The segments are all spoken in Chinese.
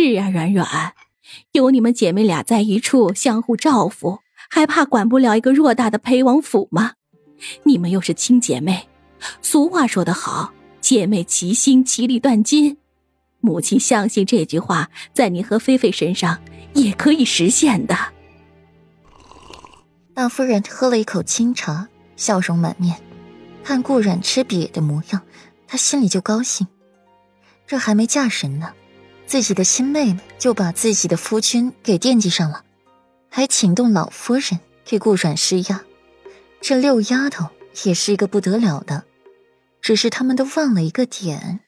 是啊，软软，有你们姐妹俩在一处相互照拂，还怕管不了一个偌大的裴王府吗？你们又是亲姐妹，俗话说得好，姐妹齐心，其利断金。母亲相信这句话，在你和菲菲身上也可以实现的。大夫人喝了一口清茶，笑容满面，看顾阮吃瘪的模样，她心里就高兴。这还没嫁人呢，自己的亲妹妹就把自己的夫君给惦记上了，还请动老夫人给顾阮施压。这六丫头也是一个不得了的，只是他们都忘了一个点。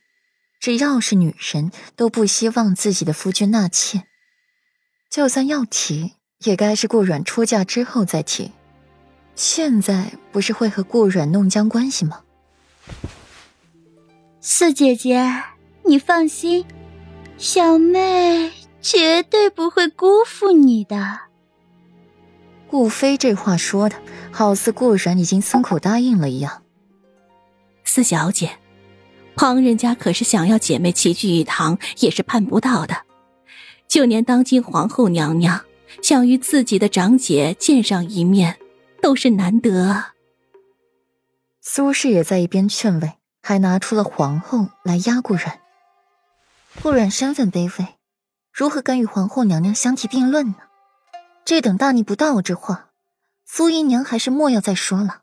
只要是女人，都不希望自己的夫君纳妾。就算要提，也该是顾阮出嫁之后再提。现在不是会和顾阮弄僵关系吗？四姐姐，你放心，小妹绝对不会辜负你的。顾飞这话说的，好似顾然已经松口答应了一样。四小姐。旁人家可是想要姐妹齐聚一堂，也是盼不到的。就连当今皇后娘娘想与自己的长姐见上一面，都是难得。苏氏也在一边劝慰，还拿出了皇后来压顾然。顾阮身份卑微，如何敢与皇后娘娘相提并论呢？这等大逆不道之话，苏姨娘还是莫要再说了，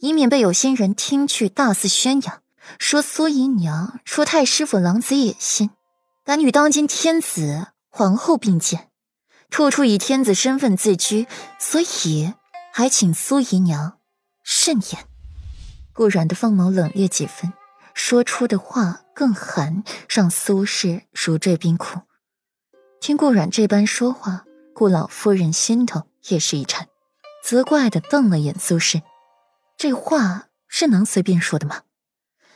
以免被有心人听去大肆宣扬。说苏姨娘说太师府狼子野心，敢与当今天子皇后并肩，处处以天子身份自居，所以还请苏姨娘慎言。顾阮的凤眸冷冽几分，说出的话更寒，让苏氏如坠冰窟。听顾阮这般说话，顾老夫人心头也是一颤，责怪的瞪了眼苏氏，这话是能随便说的吗？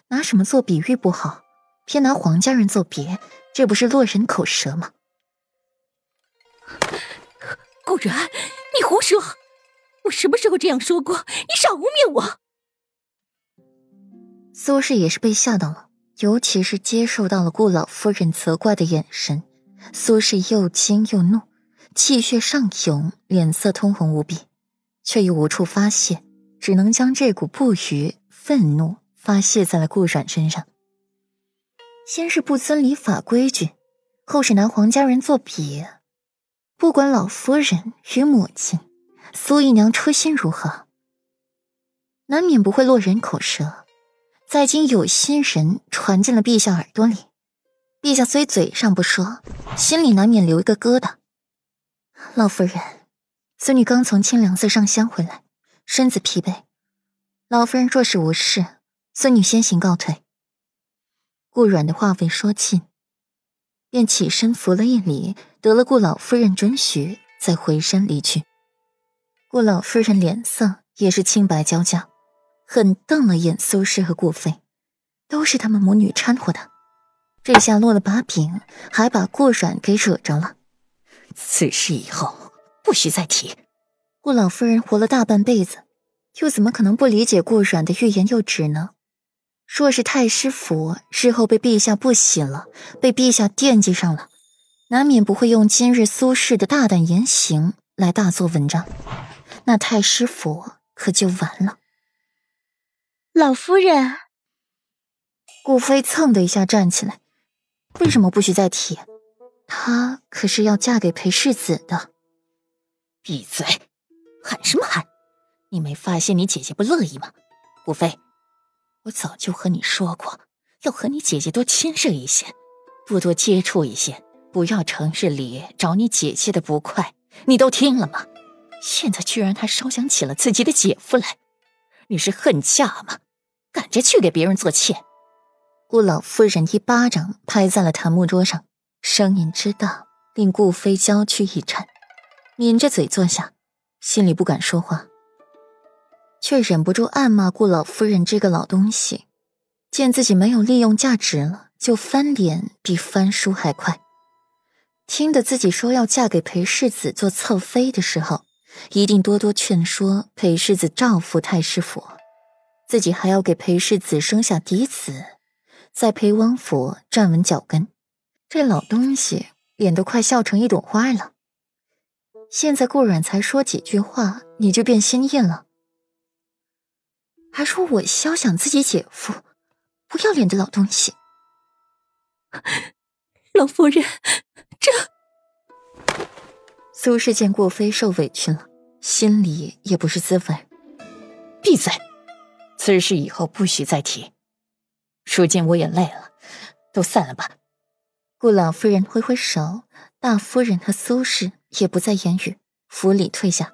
拿什么做比喻不好，偏拿皇家人做别，这不是落人口舌吗？顾然，你胡说！我什么时候这样说过？你少污蔑我！苏氏也是被吓到了，尤其是接受到了顾老夫人责怪的眼神，苏氏又惊又怒，气血上涌，脸色通红无比，却又无处发泄，只能将这股不愉、愤怒。发泄在了顾阮身上。先是不遵礼法规矩，后是拿皇家人做比，不管老夫人与母亲苏姨娘初心如何，难免不会落人口舌。在今有心人传进了陛下耳朵里，陛下虽嘴上不说，心里难免留一个疙瘩。老夫人，孙女刚从清凉寺上香回来，身子疲惫，老夫人若是无事。孙女先行告退。顾阮的话未说尽，便起身扶了一礼，得了顾老夫人准许，再回身离去。顾老夫人脸色也是青白交加，狠瞪了眼苏氏和顾飞，都是他们母女掺和的。这下落了把柄，还把顾阮给惹着了。此事以后不许再提。顾老夫人活了大半辈子，又怎么可能不理解顾阮的欲言又止呢？若是太师府日后被陛下不喜了，被陛下惦记上了，难免不会用今日苏氏的大胆言行来大做文章，那太师府可就完了。老夫人，顾飞蹭的一下站起来，为什么不许再提？她可是要嫁给裴世子的。闭嘴！喊什么喊？你没发现你姐姐不乐意吗？顾飞。我早就和你说过，要和你姐姐多亲热一些，不多接触一些，不要成日里找你姐姐的不快，你都听了吗？现在居然还烧想起了自己的姐夫来，你是恨嫁吗？赶着去给别人做妾！顾老夫人一巴掌拍在了檀木桌上，声音之大，令顾飞娇躯一颤，抿着嘴坐下，心里不敢说话。却忍不住暗骂顾老夫人这个老东西，见自己没有利用价值了，就翻脸比翻书还快。听得自己说要嫁给裴世子做侧妃的时候，一定多多劝说裴世子照拂太师府，自己还要给裴世子生下嫡子，在裴王府站稳脚跟，这老东西脸都快笑成一朵花了。现在顾软才说几句话，你就变心硬了，还说我肖想自己姐夫，不要脸的老东西。老夫人，这苏氏见顾飞受委屈了，心里也不是滋味。闭嘴！此事以后不许再提。如今我也累了，都散了吧。顾老夫人挥挥手，大夫人和苏氏也不再言语，府里退下。